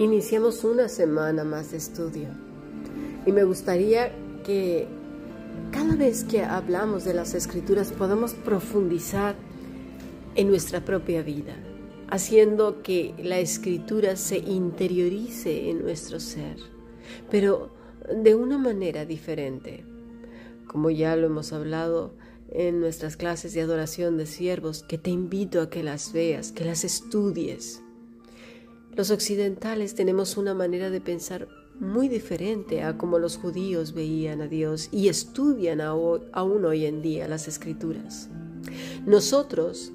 Iniciamos una semana más de estudio y me gustaría que cada vez que hablamos de las escrituras podamos profundizar en nuestra propia vida, haciendo que la escritura se interiorice en nuestro ser, pero de una manera diferente. Como ya lo hemos hablado en nuestras clases de adoración de siervos, que te invito a que las veas, que las estudies los occidentales tenemos una manera de pensar muy diferente a como los judíos veían a Dios y estudian aún hoy en día las escrituras. Nosotros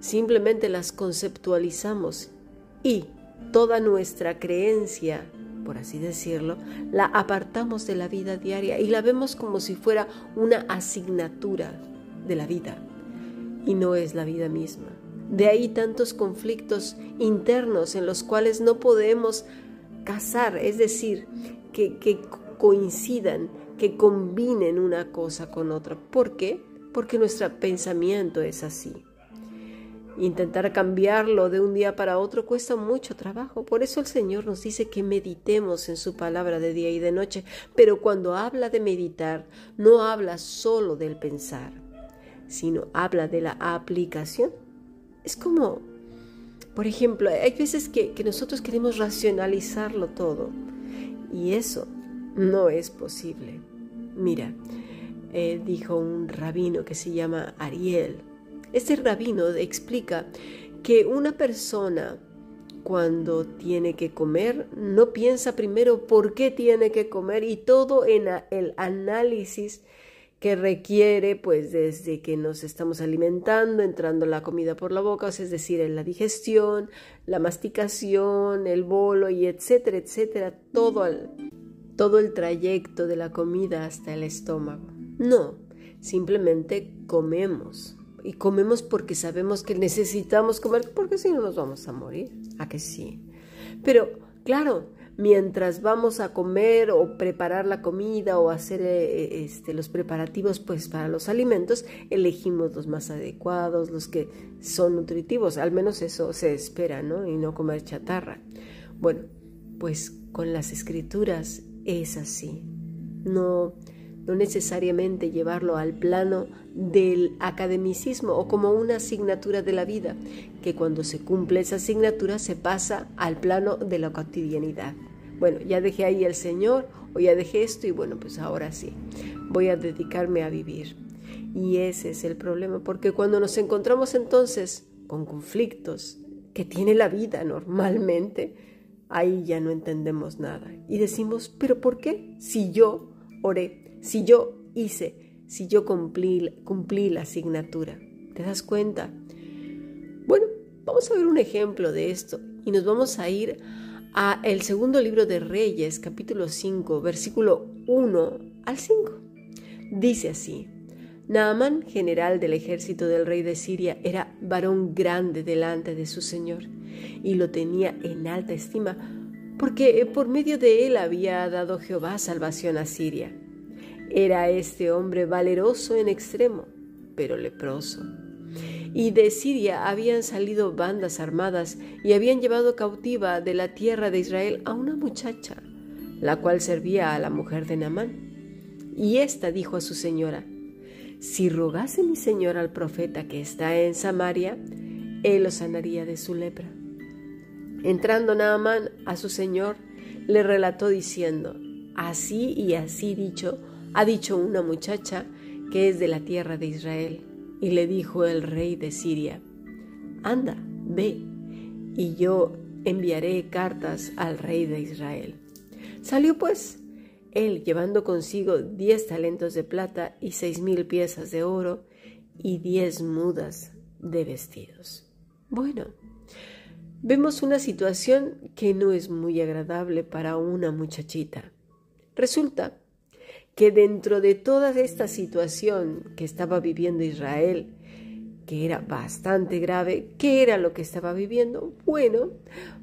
simplemente las conceptualizamos y toda nuestra creencia, por así decirlo, la apartamos de la vida diaria y la vemos como si fuera una asignatura de la vida y no es la vida misma. De ahí tantos conflictos internos en los cuales no podemos casar, es decir, que, coincidan, que combinen una cosa con otra. ¿Por qué? Porque nuestro pensamiento es así. Intentar cambiarlo de un día para otro cuesta mucho trabajo. Por eso el Señor nos dice que meditemos en su palabra de día y de noche. Pero cuando habla de meditar, no habla solo del pensar, sino habla de la aplicación es como, por ejemplo, hay veces que, nosotros queremos racionalizarlo todo y eso no es posible. Mira, eh, dijo un rabino que se llama Ariel. Este rabino explica que una persona cuando tiene que comer no piensa primero por qué tiene que comer y todo en el análisis que requiere, pues desde que nos estamos alimentando, entrando la comida por la boca, es decir, en la digestión, la masticación, el bolo y etcétera, etcétera, todo el, todo el trayecto de la comida hasta el estómago. No, simplemente comemos. Y comemos porque sabemos que necesitamos comer, porque si no nos vamos a morir. ¿A que sí? Pero, claro, mientras vamos a comer o preparar la comida o hacer eh, este, los preparativos pues para los alimentos, elegimos los más adecuados, los que son nutritivos, al menos eso se espera, ¿no? Y no comer chatarra. Bueno, pues con las escrituras es así. No, no necesariamente llevarlo al plano del academicismo o como una asignatura de la vida, que cuando se cumple esa asignatura se pasa al plano de la cotidianidad. Bueno, ya dejé ahí el Señor o ya dejé esto y bueno, pues ahora sí, voy a dedicarme a vivir. Y ese es el problema, porque cuando nos encontramos entonces con conflictos que tiene la vida normalmente, ahí ya no entendemos nada. Y decimos, pero ¿por qué? Si yo oré, si yo hice, si yo cumplí, cumplí la asignatura. ¿Te das cuenta? Bueno, vamos a ver un ejemplo de esto y nos vamos a ir a el segundo libro de Reyes, capítulo 5, versículo 1 al 5. Dice así, Naamán, general del ejército del rey de Siria, era varón grande delante de su señor y lo tenía en alta estima porque por medio de él había dado Jehová salvación a Siria. Era este hombre valeroso en extremo, pero leproso. Y de Siria habían salido bandas armadas y habían llevado cautiva de la tierra de Israel a una muchacha, la cual servía a la mujer de Naamán. Y ésta dijo a su señora, si rogase mi señor al profeta que está en Samaria, él lo sanaría de su lepra. Entrando Naamán a su señor, le relató diciendo, así y así dicho, ha dicho una muchacha que es de la tierra de Israel. Y le dijo el rey de Siria, anda, ve, y yo enviaré cartas al rey de Israel. Salió pues él llevando consigo diez talentos de plata y seis mil piezas de oro y diez mudas de vestidos. Bueno, vemos una situación que no es muy agradable para una muchachita. Resulta que dentro de toda esta situación que estaba viviendo Israel, que era bastante grave, ¿qué era lo que estaba viviendo? Bueno,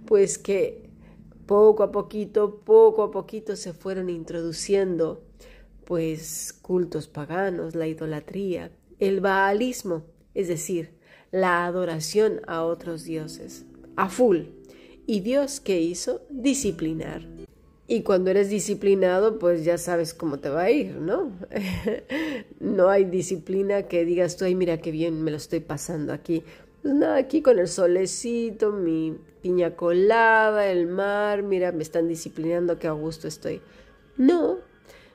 pues que poco a poquito, poco a poquito se fueron introduciendo pues cultos paganos, la idolatría, el baalismo, es decir, la adoración a otros dioses, a full. ¿Y Dios qué hizo? Disciplinar. Y cuando eres disciplinado, pues ya sabes cómo te va a ir, ¿no? no hay disciplina que digas tú, ay, mira qué bien me lo estoy pasando aquí. Pues nada, aquí con el solecito, mi piña colada, el mar, mira, me están disciplinando, qué a gusto estoy. No,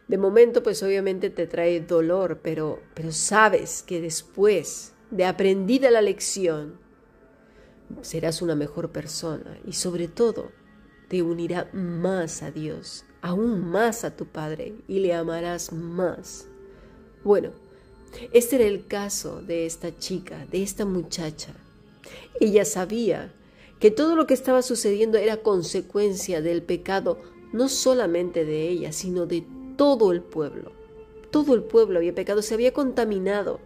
de momento pues obviamente te trae dolor, pero, pero sabes que después de aprendida la lección, serás una mejor persona y sobre todo te unirá más a Dios, aún más a tu Padre y le amarás más. Bueno, este era el caso de esta chica, de esta muchacha. Ella sabía que todo lo que estaba sucediendo era consecuencia del pecado no solamente de ella, sino de todo el pueblo. Todo el pueblo había pecado, se había contaminado.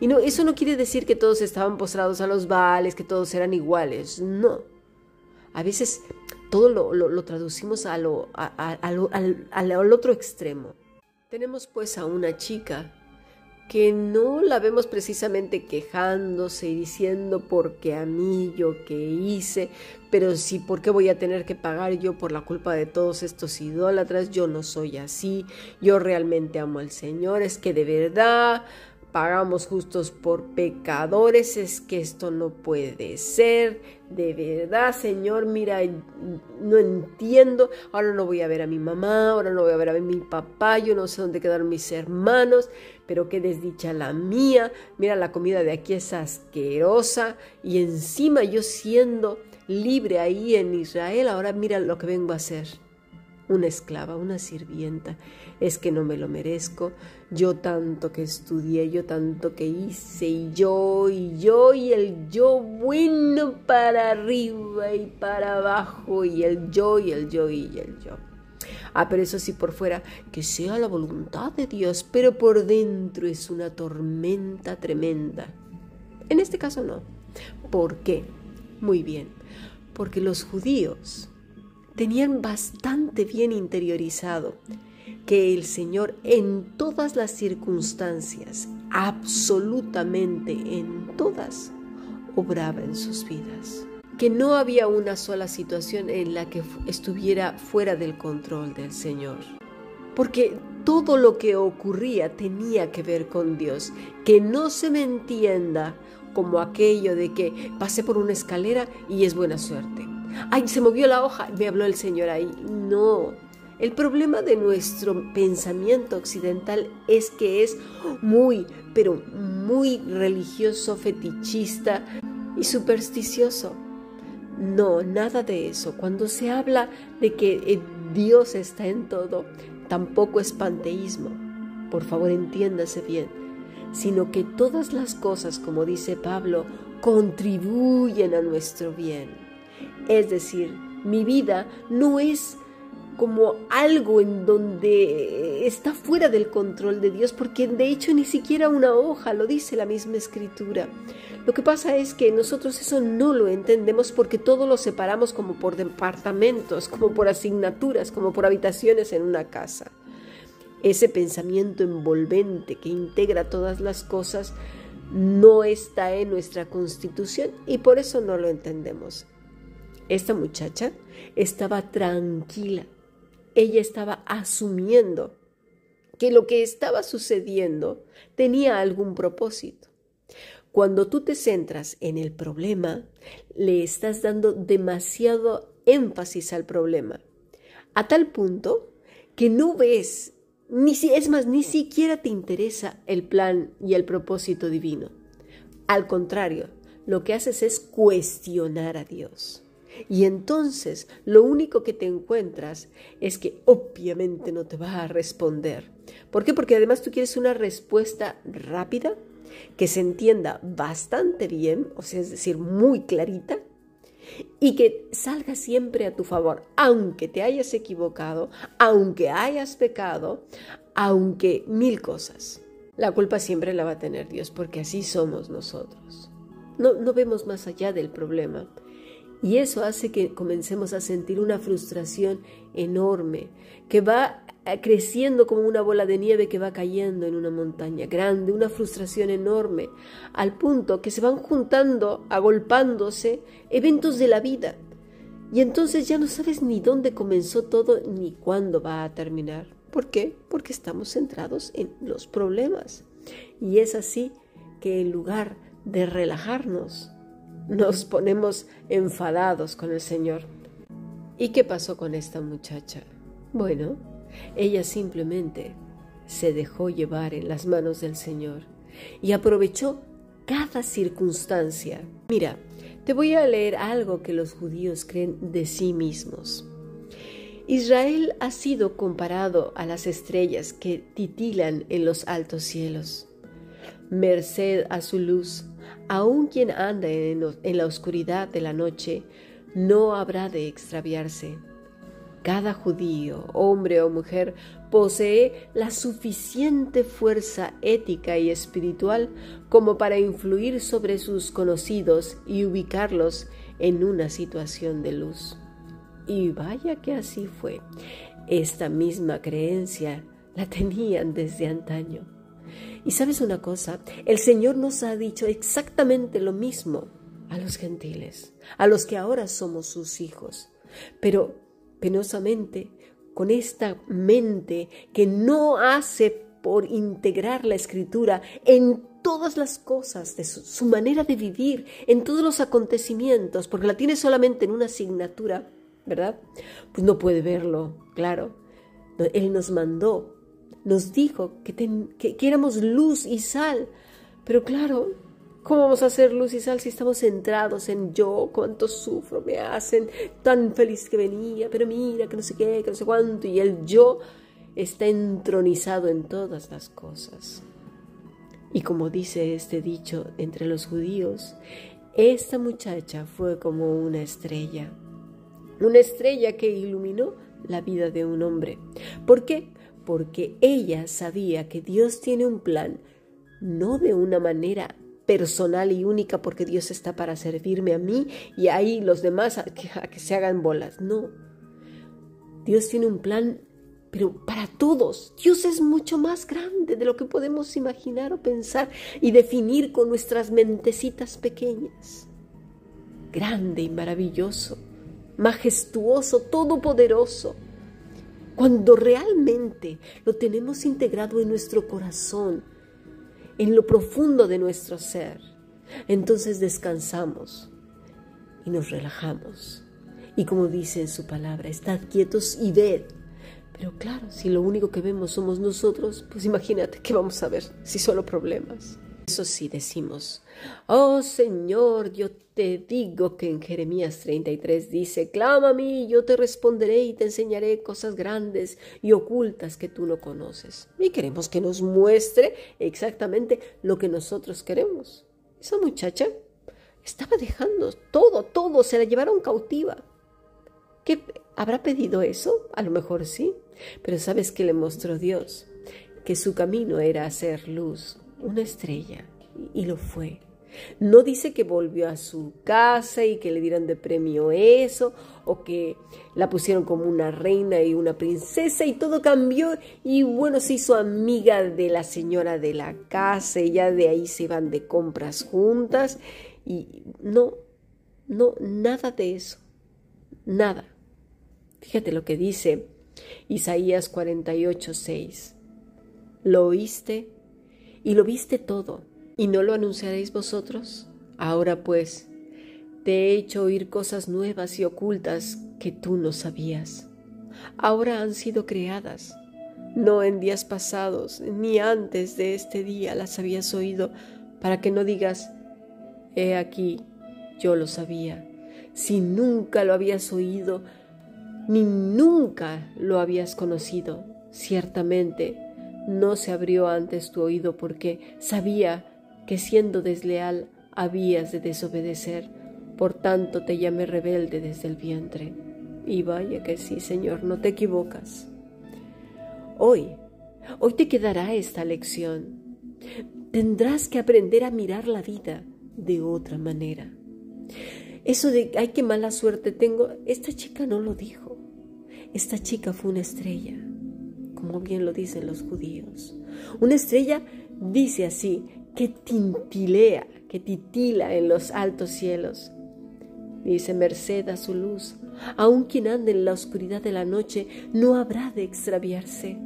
Y no, eso no quiere decir que todos estaban postrados a los vales, que todos eran iguales. No. A veces todo lo, traducimos a lo, al otro extremo. Tenemos pues a una chica que no la vemos precisamente quejándose y diciendo porque a mí yo que hice, pero sí, ¿por qué voy a tener que pagar yo por la culpa de todos estos idólatras? Yo no soy así, yo realmente amo al Señor, es que de verdad pagamos justos por pecadores, es que esto no puede ser, de verdad, Señor, mira, no entiendo, ahora no voy a ver a mi mamá, ahora no voy a ver a mi papá, yo no sé dónde quedaron mis hermanos, pero qué desdicha la mía, mira, la comida de aquí es asquerosa y encima yo siendo libre ahí en Israel, ahora mira lo que vengo a hacer una esclava, una sirvienta. Es que no me lo merezco. Yo tanto que estudié, yo tanto que hice, y yo, y yo, y el yo bueno para arriba y para abajo, y el yo, y el yo, y el yo. Ah, pero eso sí por fuera, que sea la voluntad de Dios, pero por dentro es una tormenta tremenda. En este caso no. ¿Por qué? Muy bien, porque los judíos tenían bastante bien interiorizado que el Señor en todas las circunstancias, absolutamente en todas, obraba en sus vidas. Que no había una sola situación en la que estuviera fuera del control del Señor. Porque todo lo que ocurría tenía que ver con Dios. Que no se me entienda como aquello de que pasé por una escalera y es buena suerte ay, se movió la hoja, me habló el Señor ahí. No, el problema de nuestro pensamiento occidental es que es muy, pero muy religioso, fetichista y supersticioso. No, nada de eso. Cuando se habla de que eh, Dios está en todo, tampoco es panteísmo. Por favor, entiéndase bien. Sino que todas las cosas, como dice Pablo, contribuyen a nuestro bien. Es decir, mi vida no es como algo en donde está fuera del control de Dios, porque de hecho ni siquiera una hoja, lo dice la misma escritura. Lo que pasa es que nosotros eso no lo entendemos porque todo lo separamos como por departamentos, como por asignaturas, como por habitaciones en una casa. Ese pensamiento envolvente que integra todas las cosas no está en nuestra constitución y por eso no lo entendemos. Esta muchacha estaba tranquila. Ella estaba asumiendo que lo que estaba sucediendo tenía algún propósito. Cuando tú te centras en el problema, le estás dando demasiado énfasis al problema, a tal punto que no ves, ni si, es más, ni siquiera te interesa el plan y el propósito divino. Al contrario, lo que haces es cuestionar a Dios Y entonces lo único que te encuentras es que obviamente no te va a responder. ¿Por qué? Porque además tú quieres una respuesta rápida, que se entienda bastante bien, o sea, es decir, muy clarita, y que salga siempre a tu favor, aunque te hayas equivocado, aunque hayas pecado, aunque mil cosas. La culpa siempre la va a tener Dios, porque así somos nosotros. No, no vemos más allá del problema. Y eso hace que comencemos a sentir una frustración enorme, que va creciendo como una bola de nieve que va cayendo en una montaña grande, una frustración enorme, al punto que se van juntando, agolpándose eventos de la vida. Y entonces ya no sabes ni dónde comenzó todo ni cuándo va a terminar. ¿Por qué? Porque estamos centrados en los problemas. Y es así que en lugar de relajarnos, nos ponemos enfadados con el Señor. ¿Y qué pasó con esta muchacha? Bueno, ella simplemente se dejó llevar en las manos del Señor y aprovechó cada circunstancia. Mira, te voy a leer algo que los judíos creen de sí mismos. Israel ha sido comparado a las estrellas que titilan en los altos cielos. Merced a su luz, aun quien anda en, la oscuridad de la noche, no habrá de extraviarse. Cada judío, hombre o mujer, posee la suficiente fuerza ética y espiritual como para influir sobre sus conocidos y ubicarlos en una situación de luz. Y vaya que así fue. Esta misma creencia la tenían desde antaño. Y sabes una cosa, el Señor nos ha dicho exactamente lo mismo a los gentiles, a los que ahora somos sus hijos. Pero penosamente, con esta mente que no hace por integrar la escritura en todas las cosas de su, manera de vivir, en todos los acontecimientos, porque la tiene solamente en una asignatura, ¿verdad? Pues no puede verlo, claro. Él nos mandó nos dijo que, que, éramos luz y sal. Pero claro, ¿cómo vamos a hacer luz y sal si estamos centrados en yo, cuánto sufro, me hacen tan feliz que venía, pero mira, que no sé qué, que no sé cuánto, y el yo está entronizado en todas las cosas. Y como dice este dicho entre los judíos, esta muchacha fue como una estrella, una estrella que iluminó la vida de un hombre. ¿Por qué? Porque ella sabía que Dios tiene un plan, no de una manera personal y única porque Dios está para servirme a mí y ahí los demás a que, se hagan bolas. No. Dios tiene un plan, pero para todos. Dios es mucho más grande de lo que podemos imaginar o pensar y definir con nuestras mentecitas pequeñas. Grande y maravilloso, majestuoso, todopoderoso cuando realmente lo tenemos integrado en nuestro corazón, en lo profundo de nuestro ser, entonces descansamos y nos relajamos. Y como dice en su palabra, estad quietos y ved. Pero claro, si lo único que vemos somos nosotros, pues imagínate qué vamos a ver si solo problemas. Eso sí decimos, oh Señor, yo te digo que en Jeremías 33 dice, clama a mí, yo te responderé y te enseñaré cosas grandes y ocultas que tú no conoces. Y queremos que nos muestre exactamente lo que nosotros queremos. Esa muchacha estaba dejando todo, todo, se la llevaron cautiva. ¿Qué habrá pedido eso? A lo mejor sí, pero ¿sabes qué le mostró Dios? Que su camino era hacer luz, una estrella, y lo fue. No dice que volvió a su casa y que le dieron de premio eso, o que la pusieron como una reina y una princesa y todo cambió y bueno, se hizo amiga de la señora de la casa y ya de ahí se iban de compras juntas y no, no, nada de eso, nada. Fíjate lo que dice Isaías 48, 6. ¿Lo oíste? Y lo viste todo ¿Y no lo anunciaréis vosotros? Ahora pues, te he hecho oír cosas nuevas y ocultas que tú no sabías. Ahora han sido creadas. No en días pasados, ni antes de este día las habías oído, para que no digas, he aquí, yo lo sabía, si nunca lo habías oído, ni nunca lo habías conocido. Ciertamente no se abrió antes tu oído porque sabía que siendo desleal habías de desobedecer. Por tanto te llamé rebelde desde el vientre. Y vaya que sí, Señor, no te equivocas. Hoy, hoy te quedará esta lección. Tendrás que aprender a mirar la vida de otra manera. Eso de, ay, qué mala suerte tengo, esta chica no lo dijo. Esta chica fue una estrella, como bien lo dicen los judíos. Una estrella dice así, que tintilea, que titila en los altos cielos. Dice, merced a su luz, aun quien ande en la oscuridad de la noche no habrá de extraviarse.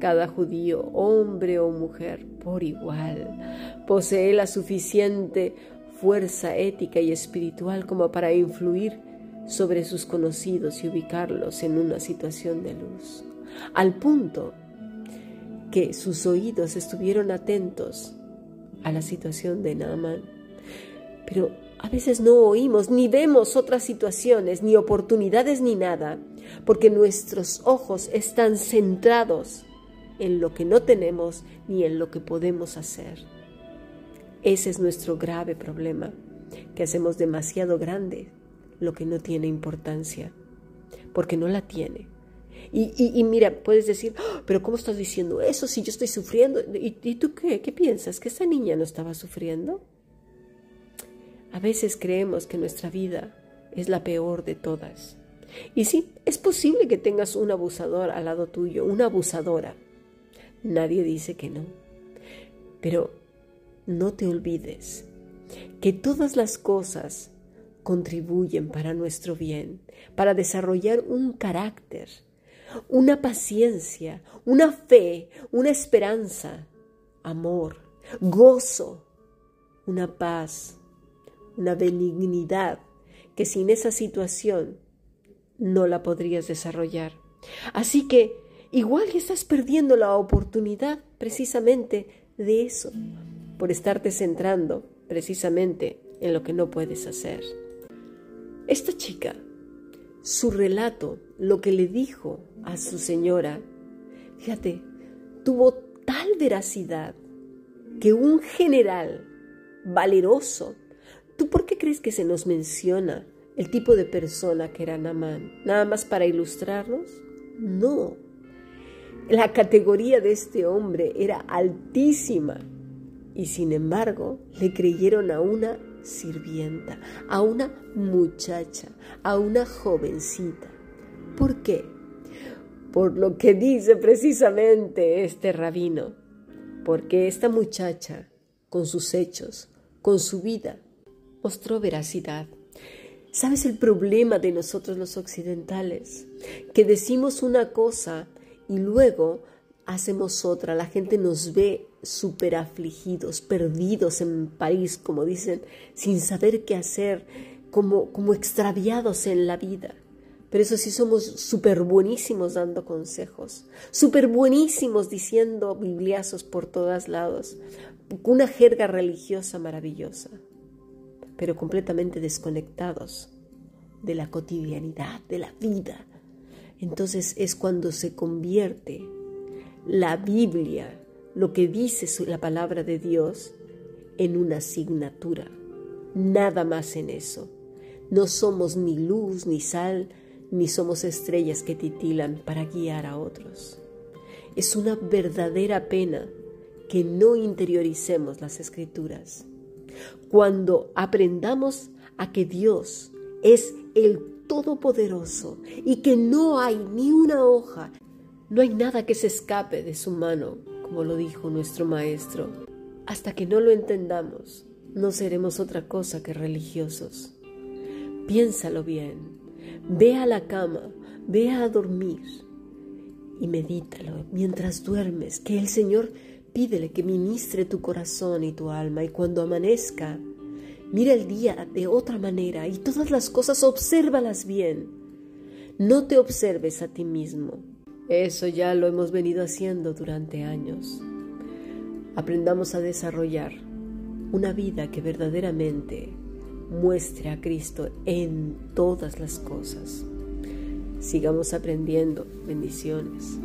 Cada judío, hombre o mujer, por igual, posee la suficiente fuerza ética y espiritual como para influir sobre sus conocidos y ubicarlos en una situación de luz, al punto que sus oídos estuvieron atentos a la situación de Naaman. Pero a veces no oímos ni vemos otras situaciones, ni oportunidades, ni nada, porque nuestros ojos están centrados en lo que no tenemos ni en lo que podemos hacer. Ese es nuestro grave problema, que hacemos demasiado grande lo que no tiene importancia, porque no la tiene. Y, mira, puedes decir, ah, pero ¿cómo estás diciendo eso si yo estoy sufriendo? ¿Y, ¿Y, tú qué? ¿Qué piensas? ¿Que esa niña no estaba sufriendo? A veces creemos que nuestra vida es la peor de todas. Y sí, es posible que tengas un abusador al lado tuyo, una abusadora. Nadie dice que no. Pero no te olvides que todas las cosas contribuyen para nuestro bien, para desarrollar un carácter, una paciencia, una fe, una esperanza, amor, gozo, una paz, una benignidad que sin esa situación no la podrías desarrollar. Así que igual estás perdiendo la oportunidad precisamente de eso, por estarte centrando precisamente en lo que no puedes hacer. Esta chica, su relato, lo que le dijo a su señora, fíjate, tuvo tal veracidad que un general valeroso, ¿tú por qué crees que se nos menciona el tipo de persona que era Namán? ¿Nada más para ilustrarnos? No. La categoría de este hombre era altísima y sin embargo le creyeron a una sirvienta, a una muchacha, a una jovencita. ¿Por qué? Por lo que dice precisamente este rabino, porque esta muchacha, con sus hechos, con su vida, mostró veracidad. ¿Sabes el problema de nosotros los occidentales? Que decimos una cosa y luego hacemos otra. La gente nos ve súper afligidos, perdidos en París, como dicen, sin saber qué hacer, como, como extraviados en la vida. Pero eso sí somos súper buenísimos dando consejos, súper buenísimos diciendo bibliazos por todos lados, una jerga religiosa maravillosa, pero completamente desconectados de la cotidianidad, de la vida. Entonces es cuando se convierte la Biblia lo que dice la palabra de Dios en una asignatura. Nada más en eso. No somos ni luz, ni sal, ni somos estrellas que titilan para guiar a otros. Es una verdadera pena que no interioricemos las escrituras. Cuando aprendamos a que Dios es el Todopoderoso y que no hay ni una hoja, no hay nada que se escape de su mano como lo dijo nuestro Maestro. Hasta que no lo entendamos, no seremos otra cosa que religiosos. Piénsalo bien, ve a la cama, ve a dormir y medítalo mientras duermes, que el Señor pídele que ministre tu corazón y tu alma y cuando amanezca, mira el día de otra manera y todas las cosas obsérvalas bien. No te observes a ti mismo, eso ya lo hemos venido haciendo durante años. Aprendamos a desarrollar una vida que verdaderamente muestre a Cristo en todas las cosas. Sigamos aprendiendo. Bendiciones.